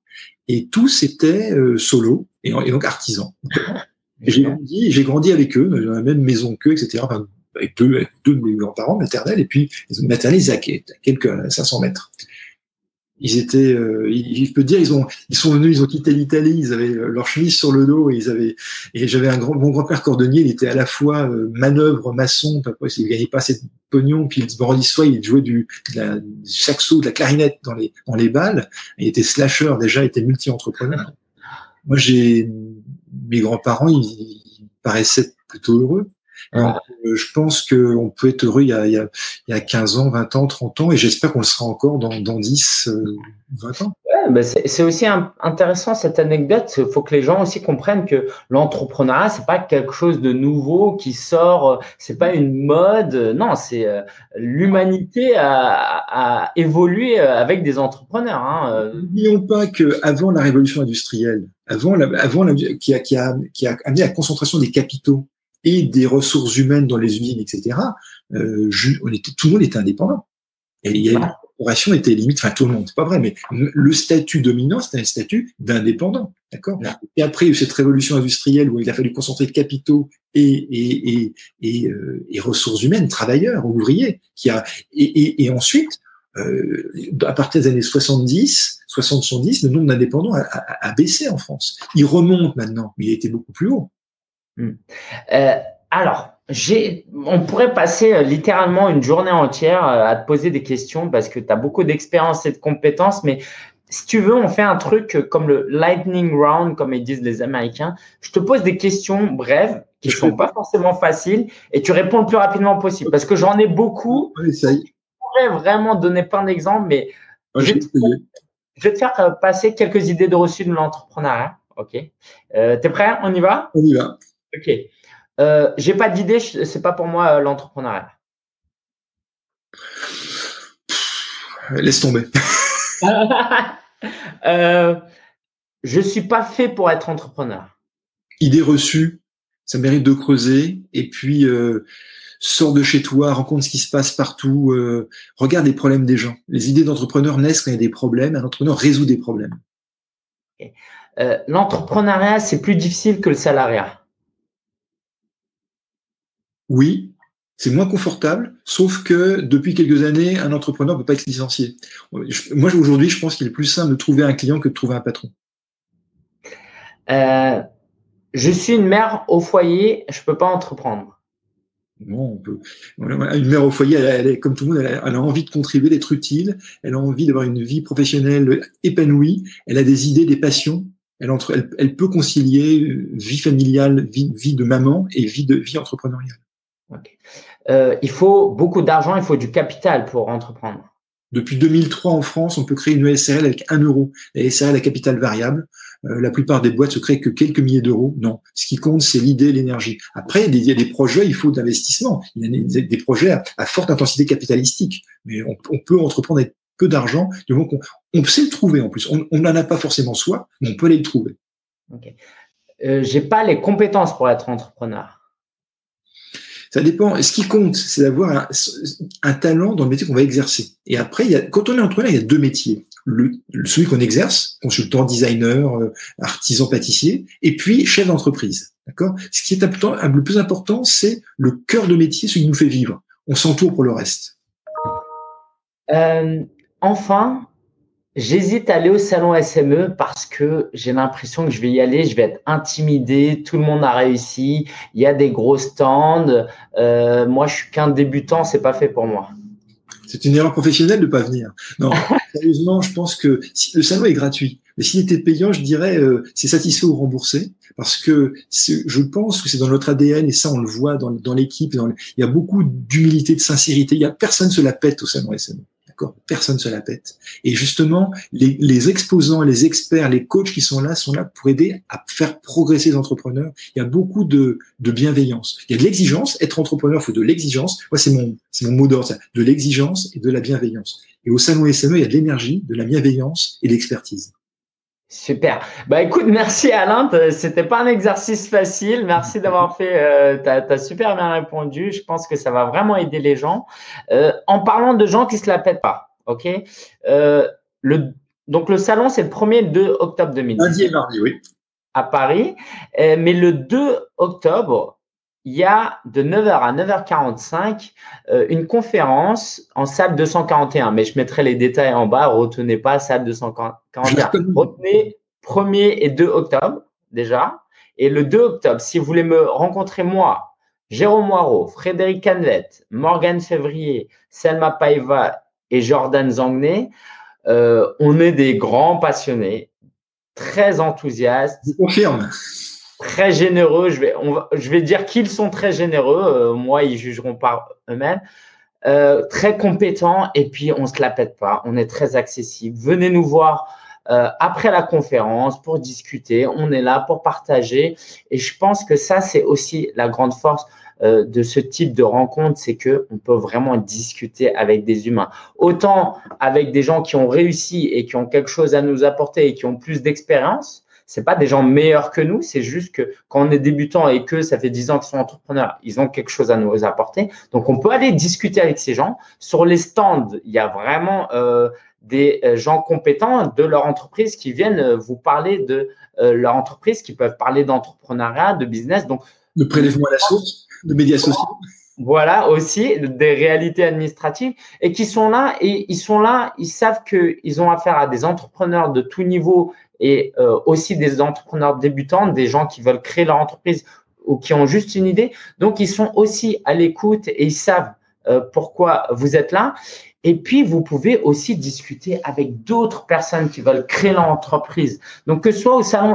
Et tous étaient euh, solo et, donc artisans. j'ai grandi, j'ai grandi avec eux, dans la même maison qu'eux, etc. avec deux, avec deux de mes grands-parents maternels et puis maternels à quelques 500 mètres ils étaient, euh, il, peut dire, ils ont, ils sont venus, ils ont quitté l'Italie, ils avaient leur chemise sur le dos et ils avaient, et j'avais un grand, mon grand-père cordonnier, il était à la fois euh, manœuvre, maçon, pas il gagnait pas assez de pognon, puis le vendredi soir, il jouait du, de la, du saxo, de la clarinette dans les, dans les balles, il était slasher déjà, il était multi-entrepreneur. Moi, j'ai, mes grands-parents, ils, ils paraissaient plutôt heureux. Euh, je pense qu'on peut être heureux il y, a, il, y a, 15 ans, 20 ans, 30 ans, et j'espère qu'on le sera encore dans, dans 10, 20 euh, ans. Ouais, c'est aussi intéressant cette anecdote. Il faut que les gens aussi comprennent que l'entrepreneuriat, c'est pas quelque chose de nouveau qui sort, c'est pas une mode. Non, c'est euh, l'humanité a, a, évolué avec des entrepreneurs. Hein. N'oublions pas que avant la révolution industrielle, avant, la, avant la, qui, a, qui, a, qui a amené la concentration des capitaux et des ressources humaines dans les usines, etc., euh, on était, tout le monde était indépendant. Et il y a, la corporation était limite, enfin tout le monde, c'est pas vrai, mais le statut dominant, c'était un statut d'indépendant, d'accord? Et après, il y a eu cette révolution industrielle où il a fallu concentrer capitaux et, et, et, et, euh, et ressources humaines, travailleurs, ouvriers, qui a, et, et, ensuite, euh, à partir des années 70, 70, le nombre d'indépendants a, a, a, baissé en France. Il remonte maintenant, mais il a été beaucoup plus haut. Hmm. Euh, alors, j'ai, on pourrait passer euh, littéralement une journée entière euh, à te poser des questions parce que tu as beaucoup d'expérience et de compétences, mais si tu veux, on fait un truc comme le lightning round, comme ils disent les Américains. Je te pose des questions brèves qui ne sont pas forcément faciles et tu réponds le plus rapidement possible parce que j'en ai beaucoup. Je pourrais vraiment donner plein d'exemples, mais je, vais te, essayé. je vais te faire passer quelques idées de reçu de l'entrepreneuriat. OK? Euh, T'es prêt? On y va? On y va. OK. Euh, J'ai pas d'idée, c'est pas pour moi euh, l'entrepreneuriat. Laisse tomber. euh, je suis pas fait pour être entrepreneur. Idée reçue, ça mérite de creuser. Et puis, euh, sors de chez toi, rencontre ce qui se passe partout, euh, regarde les problèmes des gens. Les idées d'entrepreneurs naissent quand il y a des problèmes. Un entrepreneur résout des problèmes. L'entrepreneuriat, c'est plus difficile que le salariat. Oui, c'est moins confortable, sauf que depuis quelques années, un entrepreneur ne peut pas être licencié. Moi, aujourd'hui, je pense qu'il est plus simple de trouver un client que de trouver un patron. Euh, je suis une mère au foyer, je peux pas entreprendre. Non, on peut. Une mère au foyer, elle, comme tout le monde, elle a, elle a envie de contribuer, d'être utile. Elle a envie d'avoir une vie professionnelle épanouie. Elle a des idées, des passions. Elle, entre, elle, elle peut concilier euh, vie familiale, vie, vie de maman et vie de vie entrepreneuriale. Ok. Euh, il faut beaucoup d'argent, il faut du capital pour entreprendre. Depuis 2003 en France, on peut créer une SRL avec 1 euro. La SRL à capital variable. Euh, la plupart des boîtes se créent que quelques milliers d'euros. Non, ce qui compte, c'est l'idée, l'énergie. Après, il y a des projets, il faut d'investissement. Il y a des, des projets à, à, forte intensité capitalistique. Mais on, on peut entreprendre avec peu d'argent du moment qu'on on sait le trouver en plus. On n'en a pas forcément soi, mais on peut aller le trouver. Okay. Euh, J'ai pas les compétences pour être entrepreneur. Ça dépend. Ce qui compte, c'est d'avoir un, talent dans le métier qu'on va exercer. Et après, il y a, quand on est entrepreneur, il y a deux métiers. Le, celui qu'on exerce, consultant, designer, euh, artisan, pâtissier, et puis chef d'entreprise. D'accord? Ce qui est le plus important, c'est le cœur de métier, ce qui nous fait vivre. On s'entoure pour le reste. Euh, enfin, J'hésite à aller au salon SME parce que j'ai l'impression que je vais y aller, je vais être intimidé, tout le monde a réussi, il y a des gros stands. Euh, moi, je suis qu'un débutant, c'est pas fait pour moi. C'est une erreur professionnelle de pas venir. Non, sérieusement, je pense que si, le salon est gratuit, mais s'il était payant, je dirais euh, c'est satisfait ou remboursé parce que je pense que c'est dans notre ADN et ça on le voit dans, dans l'équipe. Il y a beaucoup d'humilité, de sincérité. Il y a personne se la pète au salon SME. Personne se la pète. Et justement, les, les, exposants, les experts, les coachs qui sont là sont là pour aider à faire progresser les entrepreneurs. Il y a beaucoup de, de bienveillance. Il y a de l'exigence. Être entrepreneur, il faut de l'exigence. Moi, c'est mon, c'est mon mot d'ordre, de l'exigence et de la bienveillance. Et au salon SME, il y a de l'énergie, de la bienveillance et de l'expertise. Super. Bah écoute, merci Alain. C'était pas un exercice facile. Merci d'avoir fait. Euh, T'as as super bien répondu. Je pense que ça va vraiment aider les gens. Euh, en parlant de gens qui se la pètent pas, ok? Euh, le donc le salon c'est le 1er et le 2 octobre 2010. Lundi et mardi, oui. À Paris. Euh, mais le 2 octobre, il y a de 9h à 9h45 euh, une conférence en salle 241. Mais je mettrai les détails en bas. Retenez pas salle 241. Retenez 1er et 2 octobre déjà. Et le 2 octobre, si vous voulez me rencontrer moi, Jérôme Moirot, Frédéric Canvet, Morgane Février, Selma Paiva et Jordan Zangné, euh, on est des grands passionnés, très enthousiastes. Je confirme très généreux. Je vais, je vais dire qu'ils sont très généreux. Euh, moi, ils jugeront par eux-mêmes. Euh, très compétents et puis on se la pète pas. On est très accessible. Venez nous voir euh, après la conférence pour discuter. On est là pour partager et je pense que ça c'est aussi la grande force de ce type de rencontre, c'est que on peut vraiment discuter avec des humains. Autant avec des gens qui ont réussi et qui ont quelque chose à nous apporter et qui ont plus d'expérience c'est pas des gens meilleurs que nous, c'est juste que quand on est débutant et que ça fait 10 ans qu'ils sont entrepreneurs, ils ont quelque chose à nous apporter. Donc, on peut aller discuter avec ces gens. Sur les stands, il y a vraiment euh, des gens compétents de leur entreprise qui viennent vous parler de euh, leur entreprise, qui peuvent parler d'entrepreneuriat, de business. Donc, de prélèvement à la source, de médias sociaux. Voilà aussi des réalités administratives et qui sont là et ils sont là, ils savent qu'ils ont affaire à des entrepreneurs de tout niveau et euh, aussi des entrepreneurs débutants, des gens qui veulent créer leur entreprise ou qui ont juste une idée. Donc, ils sont aussi à l'écoute et ils savent pourquoi vous êtes là. Et puis, vous pouvez aussi discuter avec d'autres personnes qui veulent créer leur entreprise. Donc, que ce soit au salon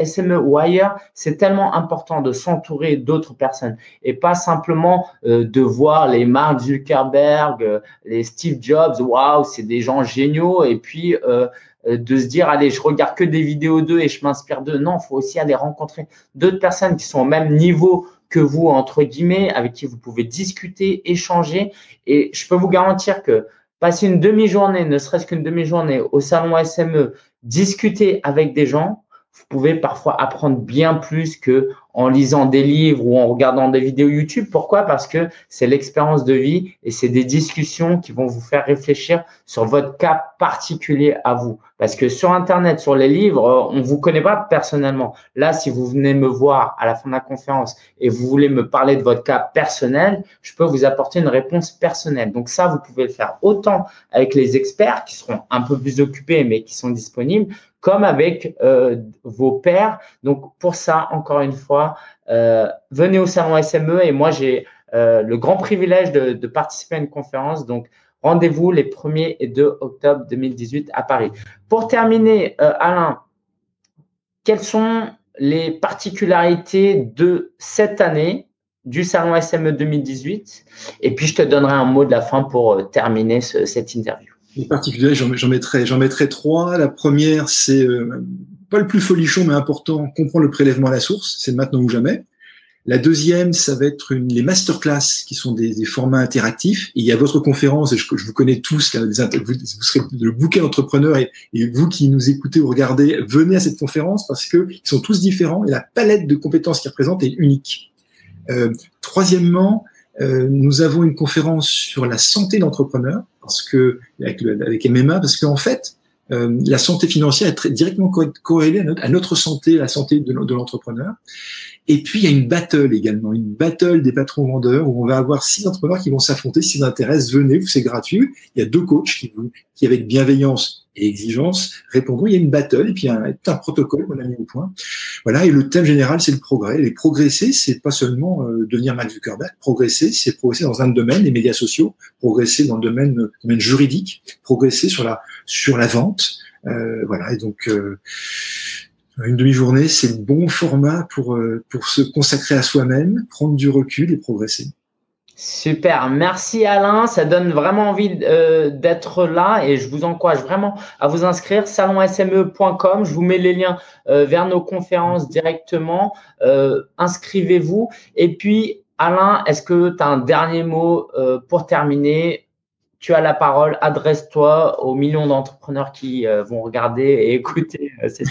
SME ou ailleurs, c'est tellement important de s'entourer d'autres personnes et pas simplement euh, de voir les Mark Zuckerberg, euh, les Steve Jobs, waouh, c'est des gens géniaux. Et puis, euh, de se dire, allez, je regarde que des vidéos d'eux et je m'inspire d'eux. Non, il faut aussi aller rencontrer d'autres personnes qui sont au même niveau que vous, entre guillemets, avec qui vous pouvez discuter, échanger. Et je peux vous garantir que passer une demi-journée, ne serait-ce qu'une demi-journée au salon SME, discuter avec des gens, vous pouvez parfois apprendre bien plus que en lisant des livres ou en regardant des vidéos YouTube. Pourquoi? Parce que c'est l'expérience de vie et c'est des discussions qui vont vous faire réfléchir sur votre cas particulier à vous. Parce que sur Internet, sur les livres, euh, on vous connaît pas personnellement. Là, si vous venez me voir à la fin de la conférence et vous voulez me parler de votre cas personnel, je peux vous apporter une réponse personnelle. Donc ça, vous pouvez le faire autant avec les experts qui seront un peu plus occupés mais qui sont disponibles comme avec euh, vos pairs. Donc pour ça, encore une fois, euh, venez au salon SME et moi j'ai euh, le grand privilège de, participer à une conférence. Donc rendez-vous les 1er et 2 octobre 2018 à Paris. Pour terminer, Alain, quelles sont les particularités de cette année du salon SME 2018 Et puis je te donnerai un mot de la fin pour terminer ce, cette interview. Les particuliers, j'en mettrai, j'en mettrai trois. La première, c'est euh, pas le plus folichon, mais important, comprendre le prélèvement à la source. C'est maintenant ou jamais. La deuxième, ça va être une, les masterclass, qui sont des, des formats interactifs. il y a votre conférence, et je, je vous connais tous, là, vous, vous, serez le bouquet entrepreneur, et, et, vous qui nous écoutez ou regardez, venez à cette conférence parce que ils sont tous différents et la palette de compétences qu'ils représentent est unique. Euh, troisièmement, euh, nous avons une conférence sur la santé d'entrepreneur parce que avec, avec MMA, parce qu'en fait, euh, la santé financière est très, directement corrélée à notre, à santé, la santé de, l'entrepreneur. Et puis il y a une battle également, une battle des patrons vendeurs où on va avoir six entrepreneurs qui vont s'affronter. Si vous intéresse, venez, c'est gratuit. Il y a deux coachs qui, qui avec bienveillance et exigence répondront. Il y a une battle et puis un, un protocole qu'on a mis au point. Voilà. Et le thème général, c'est le progrès. Et progresser, c'est pas seulement euh, devenir Mark Zuckerberg. Progresser, c'est progresser dans un domaine, les médias sociaux. Progresser dans le domaine, le domaine juridique. Progresser sur la sur la vente. Euh, voilà. Et donc euh, une demi-journée, c'est le bon format pour, euh, pour se consacrer à soi-même, prendre du recul et progresser. Super, merci Alain, ça donne vraiment envie euh, d'être là et je vous encourage vraiment à vous inscrire salonsme.com, je vous mets les liens euh, vers nos conférences directement, inscrivez-vous. Et puis Alain, est-ce que tu as un dernier mot pour terminer? Tu as la parole, adresse-toi aux millions d'entrepreneurs qui euh, vont regarder et écouter euh, ces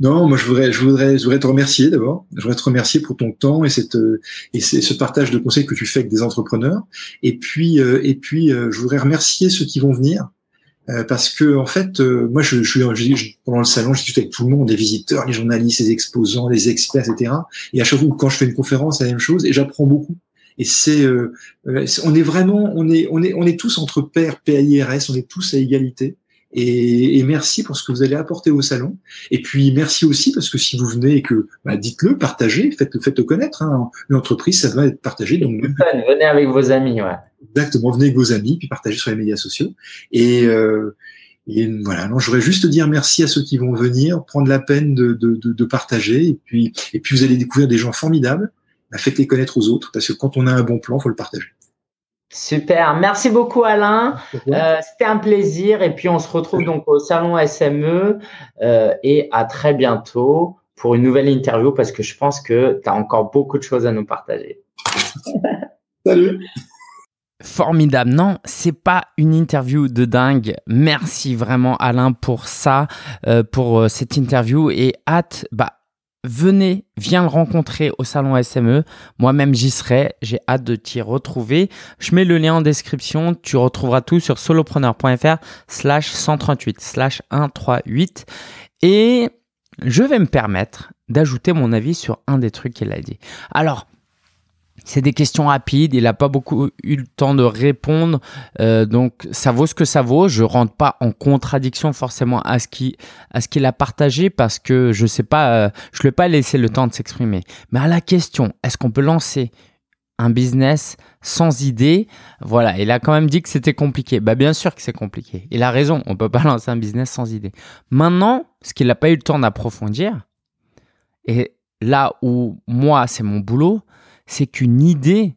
Non, moi je voudrais, je voudrais, je voudrais te remercier d'abord. Je voudrais te remercier pour ton temps et cette euh, et ce partage de conseils que tu fais avec des entrepreneurs. Et puis et puis je voudrais remercier ceux qui vont venir parce que en fait, moi je, je pendant le salon, je discute avec tout le monde, les visiteurs, les journalistes, les exposants, les experts, etc. Et à chaque fois quand je fais une conférence, c'est la même chose et j'apprends beaucoup. Et c'est, euh, euh, on est vraiment, on est, on est, on est tous entre pairs, PAIRS, on est tous à égalité. Et, et, merci pour ce que vous allez apporter au salon. Et puis merci aussi parce que si vous venez et que bah, dites-le, partagez, faites-le, faites-le connaître. Hein. L'entreprise, ça va être partagé. Donc venez avec vos amis, ouais. Exactement, venez avec vos amis, puis partagez sur les médias sociaux. Et, euh, et voilà, non, j'aurais juste dire merci à ceux qui vont venir, prendre la peine de, de, de, de partager. Et puis, et puis vous allez découvrir des gens formidables bah, faites-les connaître aux autres, parce que quand on a un bon plan, faut le partager. Super, merci beaucoup Alain. Euh, C'était un plaisir et puis on se retrouve donc au salon SME euh, et à très bientôt pour une nouvelle interview parce que je pense que tu as encore beaucoup de choses à nous partager. Salut. Formidable, non, c'est pas une interview de dingue. Merci vraiment Alain pour ça, euh, pour cette interview et hâte, bah venez, viens le rencontrer au salon SME. Moi-même, j'y serai. J'ai hâte de t'y retrouver. Je mets le lien en description. Tu retrouveras tout sur solopreneur.fr slash 138 slash 138. Et je vais me permettre d'ajouter mon avis sur un des trucs qu'il a dit. Alors, c'est des questions rapides, il n'a pas beaucoup eu le temps de répondre, euh, donc ça vaut ce que ça vaut. Je rentre pas en contradiction forcément à ce qu'il à ce qu'il a partagé parce que je sais pas, euh, je lui ai pas laissé le temps de s'exprimer. Mais à la question, est-ce qu'on peut lancer un business sans idée? Voilà, il a quand même dit que c'était compliqué. Bah bien sûr que c'est compliqué. Il a raison, on peut pas lancer un business sans idée. Maintenant, ce qu'il n'a pas eu le temps d'approfondir, et là où moi c'est mon boulot, c'est qu'une idée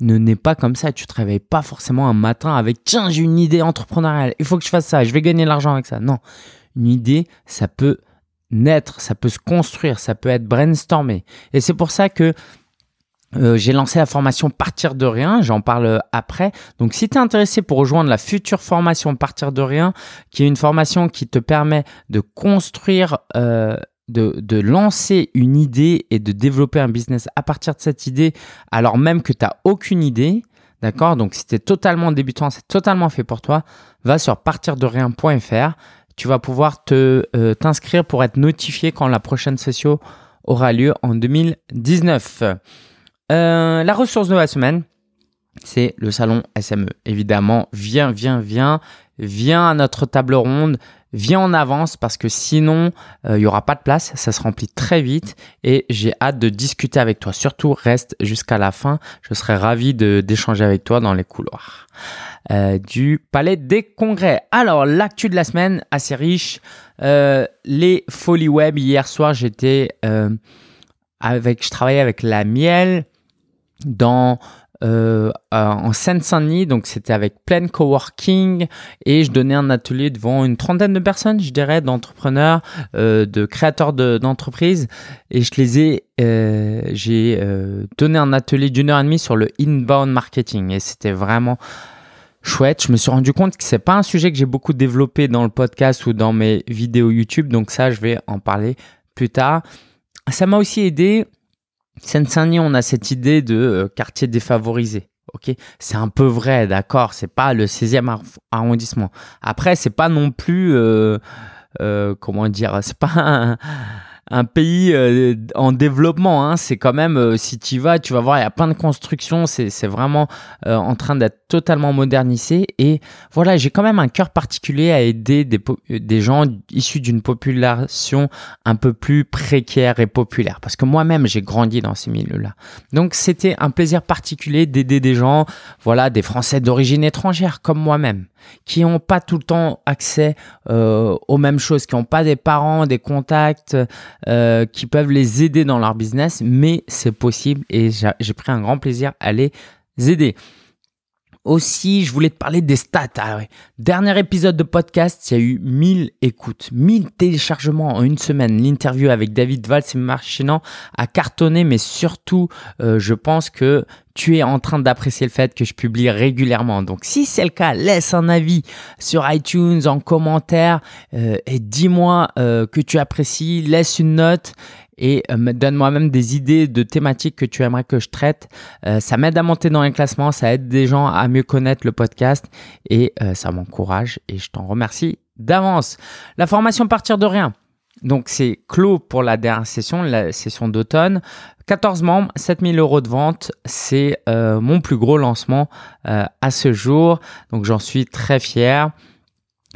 ne naît pas comme ça. Tu te réveilles pas forcément un matin avec tiens j'ai une idée entrepreneuriale, il faut que je fasse ça, je vais gagner de l'argent avec ça. Non, une idée ça peut naître, ça peut se construire, ça peut être brainstormé. Et c'est pour ça que euh, j'ai lancé la formation Partir de rien, j'en parle après. Donc si tu es intéressé pour rejoindre la future formation Partir de rien, qui est une formation qui te permet de construire, euh, de, lancer une idée et de développer un business à partir de cette idée, alors même que tu n'as aucune idée, d'accord? Donc si tu es totalement débutant, c'est totalement fait pour toi, va sur partirderien.fr. Tu vas pouvoir te euh, t'inscrire pour être notifié quand la prochaine session aura lieu en 2019. Euh, la ressource de la semaine, c'est le salon SME. Évidemment, viens, viens, viens, viens à notre table ronde, viens en avance parce que sinon, euh, il n'y aura pas de place, ça se remplit très vite et j'ai hâte de discuter avec toi. Surtout, reste jusqu'à la fin, je serai ravi d'échanger avec toi dans les couloirs euh, du Palais des Congrès. Alors, l'actu de la semaine, assez riche. les folies web, hier soir, j'étais avec, je travaillais avec la miel, dans euh, en Seine-Saint-Denis, donc c'était avec plein coworking et je donnais un atelier devant une trentaine de personnes, je dirais, d'entrepreneurs, euh, de créateurs d'entreprises et je les ai, euh, j'ai donné un atelier d'une heure et demie sur le inbound marketing et c'était vraiment chouette. Je me suis rendu compte que c'est pas un sujet que j'ai beaucoup développé dans le podcast ou dans mes vidéos YouTube, donc ça je vais en parler plus tard. Ça m'a aussi aidé Seine-Saint-Denis, on a cette idée de euh, quartier défavorisé. Ok, c'est un peu vrai, d'accord? C'est pas le 16e arrondissement. Après, c'est pas non plus, euh, euh, comment dire, c'est pas un pays euh, en développement. Hein. C'est quand même, euh, si tu y vas, tu vas voir, il y a plein de constructions. C'est vraiment euh, en train d'être totalement modernisé. Et voilà, j'ai quand même un cœur particulier à aider des, des gens issus d'une population un peu plus précaire et populaire. Parce que moi-même, j'ai grandi dans ces milieux-là. Donc, c'était un plaisir particulier d'aider des gens, voilà, des Français d'origine étrangère comme moi-même qui n'ont pas tout le temps accès euh, aux mêmes choses, qui n'ont pas des parents, des contacts, euh, qui peuvent les aider dans leur business, mais c'est possible et j'ai pris un grand plaisir à les aider. Aussi, je voulais te parler des stats. Ah Dernier épisode de podcast, il y a eu 1000 écoutes, 1000 téléchargements en une semaine. L'interview avec David Valls et Marchinant a cartonné, mais surtout, euh, je pense que tu es en train d'apprécier le fait que je publie régulièrement. Donc si c'est le cas, laisse un avis sur iTunes en commentaire euh, et dis-moi euh, que tu apprécies, laisse une note et euh, donne-moi même des idées de thématiques que tu aimerais que je traite. Euh, ça m'aide à monter dans les classements, ça aide des gens à mieux connaître le podcast et euh, ça m'encourage et je t'en remercie d'avance. La formation partir de rien. Donc c'est clos pour la dernière session, la session d'automne. 14 membres, 7000 euros de vente, c'est mon plus gros lancement à ce jour. Donc j'en suis très fier.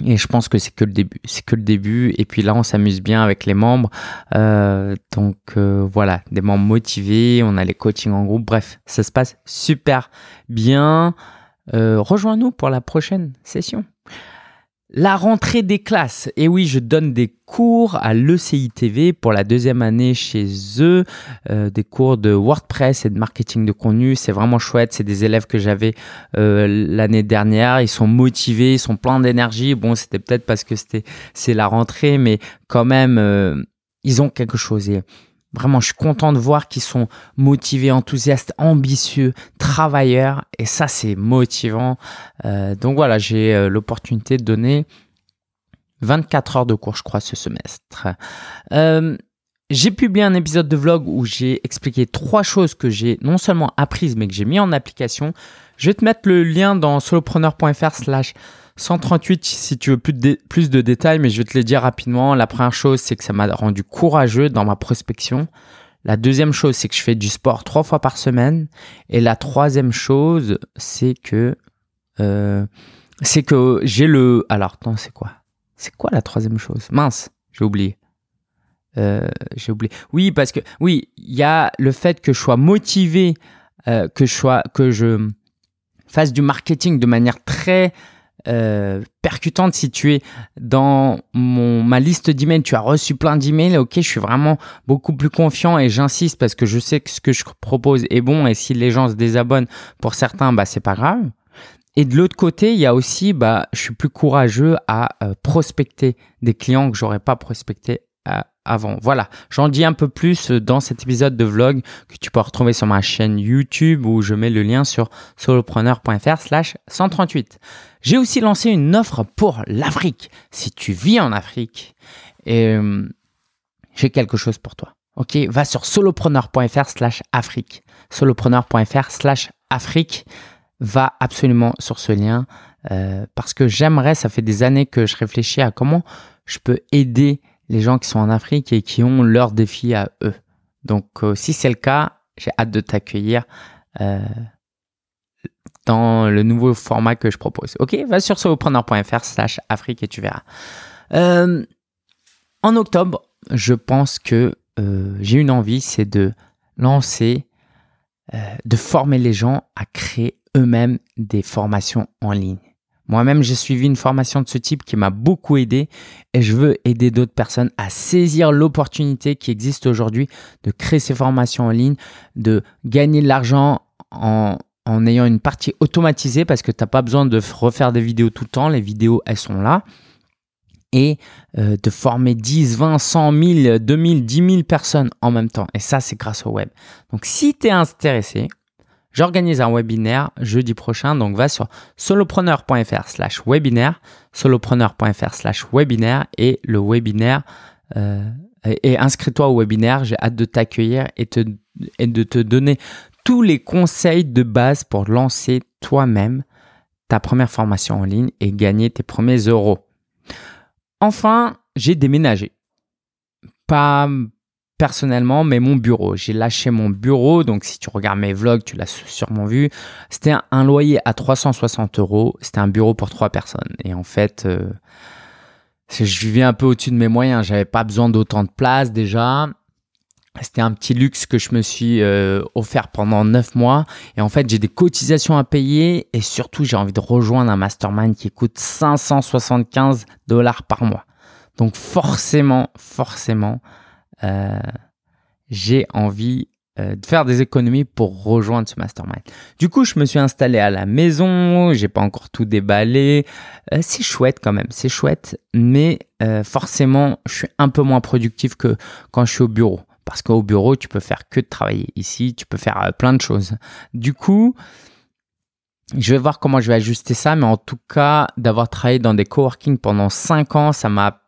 Et je pense que c'est que le début. Et puis là, on s'amuse bien avec les membres. Euh, donc euh, voilà, des membres motivés. On a les coachings en groupe. Bref, ça se passe super bien. Euh, rejoins-nous pour la prochaine session. La rentrée des classes. Et oui, je donne des cours à l'ECI TV pour la deuxième année chez eux, euh, des cours de WordPress et de marketing de contenu. C'est vraiment chouette. C'est des élèves que j'avais euh, l'année dernière. Ils sont motivés, ils sont pleins d'énergie. Bon, c'était peut-être parce que c'était c'est la rentrée, mais quand même, euh, ils ont quelque chose. Vraiment, je suis content de voir qu'ils sont motivés, enthousiastes, ambitieux, travailleurs. Et ça, c'est motivant. Euh, donc voilà, j'ai euh, l'opportunité de donner 24 heures de cours, je crois, ce semestre. Euh, j'ai publié un épisode de vlog où j'ai expliqué trois choses que j'ai non seulement apprises, mais que j'ai mis en application. Je vais te mettre le lien dans solopreneur.fr slash 138 si tu veux plus de, plus de détails, mais je vais te les dire rapidement. La première chose, c'est que ça m'a rendu courageux dans ma prospection. La deuxième chose, c'est que je fais du sport trois fois par semaine. Et la troisième chose, c'est que euh, c'est que j'ai le. Alors, attends, c'est quoi? C'est quoi la troisième chose? Mince, j'ai oublié. Euh, j'ai oublié. Oui, parce que oui, il y a le fait que je sois motivé euh, que je que je fasse du marketing de manière très euh, percutante. Si tu es dans mon, ma liste d'emails, tu as reçu plein d'emails, ok, je suis vraiment beaucoup plus confiant et j'insiste parce que je sais que ce que je propose est bon et si les gens se désabonnent pour certains, bah c'est pas grave. Et de l'autre côté, il y a aussi, bah, je suis plus courageux à euh, prospecter des clients que j'aurais pas prospecté euh, Voilà, j'en dis un peu plus dans cet épisode de vlog que tu peux retrouver sur ma chaîne YouTube où je mets le lien sur solopreneur.fr slash 138. J'ai aussi lancé une offre pour l'Afrique. Si tu vis en Afrique, euh, j'ai quelque chose pour toi. Ok, va sur solopreneur.fr slash Afrique. Solopreneur.fr slash Afrique va absolument sur ce lien euh, parce que j'aimerais, ça fait des années que je réfléchis à comment je peux aider les gens qui sont en Afrique et qui ont leurs défis à eux. Donc euh, si c'est le cas, j'ai hâte de t'accueillir euh, dans le nouveau format que je propose. Ok, va sur solopreneur.fr slash Afrique et tu verras. en octobre, je pense que j'ai une envie, c'est de lancer, de former les gens à créer eux-mêmes des formations en ligne. Moi-même, j'ai suivi une formation de ce type qui m'a beaucoup aidé et je veux aider d'autres personnes à saisir l'opportunité qui existe aujourd'hui de créer ces formations en ligne, de gagner de l'argent en, ayant une partie automatisée parce que tu n'as pas besoin de refaire des vidéos tout le temps. Les vidéos, elles sont là. Et euh, de former 10, 20, 100 000, 2000, 10 000 personnes en même temps. Et ça, c'est grâce au web. Donc, si tu es intéressé, J'organise un webinaire jeudi prochain, donc va sur solopreneur.fr slash webinaire, solopreneur.fr slash webinaire et le webinaire, euh, et, inscris-toi au webinaire, j'ai hâte de t'accueillir et, et de te donner tous les conseils de base pour lancer toi-même ta première formation en ligne et gagner tes premiers euros. Enfin, j'ai déménagé. Pas, personnellement, mais mon bureau. J'ai lâché mon bureau, donc si tu regardes mes vlogs, tu l'as sûrement vu. C'était un, loyer à 360 euros. C'était un bureau pour trois personnes. Et en fait, euh, je vivais un peu au-dessus de mes moyens. J'avais pas besoin d'autant de place déjà. C'était un petit luxe que je me suis euh, offert pendant neuf mois. Et en fait, j'ai des cotisations à payer et surtout, j'ai envie de rejoindre un mastermind qui coûte 575 dollars par mois. Donc forcément, forcément, euh, j'ai envie euh, de faire des économies pour rejoindre ce mastermind. Du coup, je me suis installé à la maison, j'ai pas encore tout déballé. Euh, c'est chouette quand même, c'est chouette, mais forcément, je suis un peu moins productif que quand je suis au bureau. Parce qu'au bureau, tu peux faire que de travailler. Ici, tu peux faire plein de choses. Du coup, je vais voir comment je vais ajuster ça, mais en tout cas, d'avoir travaillé dans des coworking pendant 5 ans, ça m'a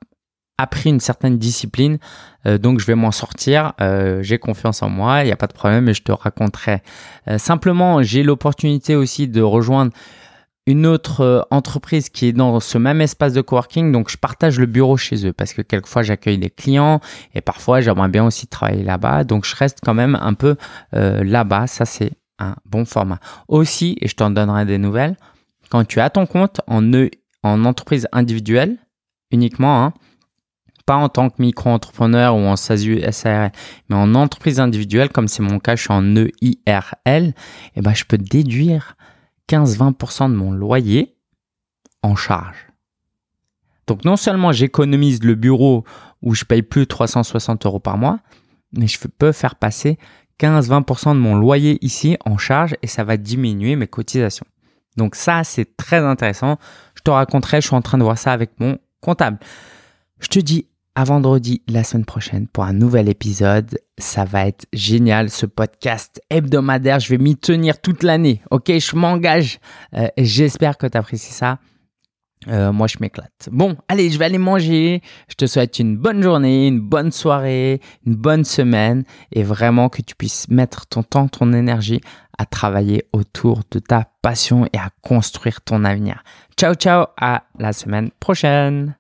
appris une certaine discipline, euh, donc je vais m'en sortir. Euh, j'ai confiance en moi, il n'y a pas de problème et je te raconterai. Euh, simplement, j'ai l'opportunité aussi de rejoindre une autre entreprise qui est dans ce même espace de coworking, donc je partage le bureau chez eux parce que quelquefois j'accueille des clients et parfois j'aimerais bien aussi travailler là-bas, donc je reste quand même un peu là-bas. Ça c'est un bon format. Aussi, et je t'en donnerai des nouvelles, quand tu as ton compte en, e, en entreprise individuelle uniquement, hein, pas en tant que micro-entrepreneur ou en SARL, mais en entreprise individuelle, comme c'est mon cas, je suis en EIRL, eh ben, je peux déduire 15-20% de mon loyer en charge. Donc non seulement j'économise le bureau où je paye plus 360 euros par mois, mais je peux faire passer 15-20% de mon loyer ici en charge et ça va diminuer mes cotisations. Donc ça, c'est très intéressant. Je te raconterai, je suis en train de voir ça avec mon comptable. Je te dis à vendredi la semaine prochaine pour un nouvel épisode. Ça va être génial ce podcast hebdomadaire. Je vais m'y tenir toute l'année. Ok, je m'engage. Euh, j'espère que tu apprécies ça. Euh, moi, je m'éclate. Bon, allez, je vais aller manger. Je te souhaite une bonne journée, une bonne soirée, une bonne semaine et vraiment que tu puisses mettre ton temps, ton énergie à travailler autour de ta passion et à construire ton avenir. Ciao, ciao, à la semaine prochaine.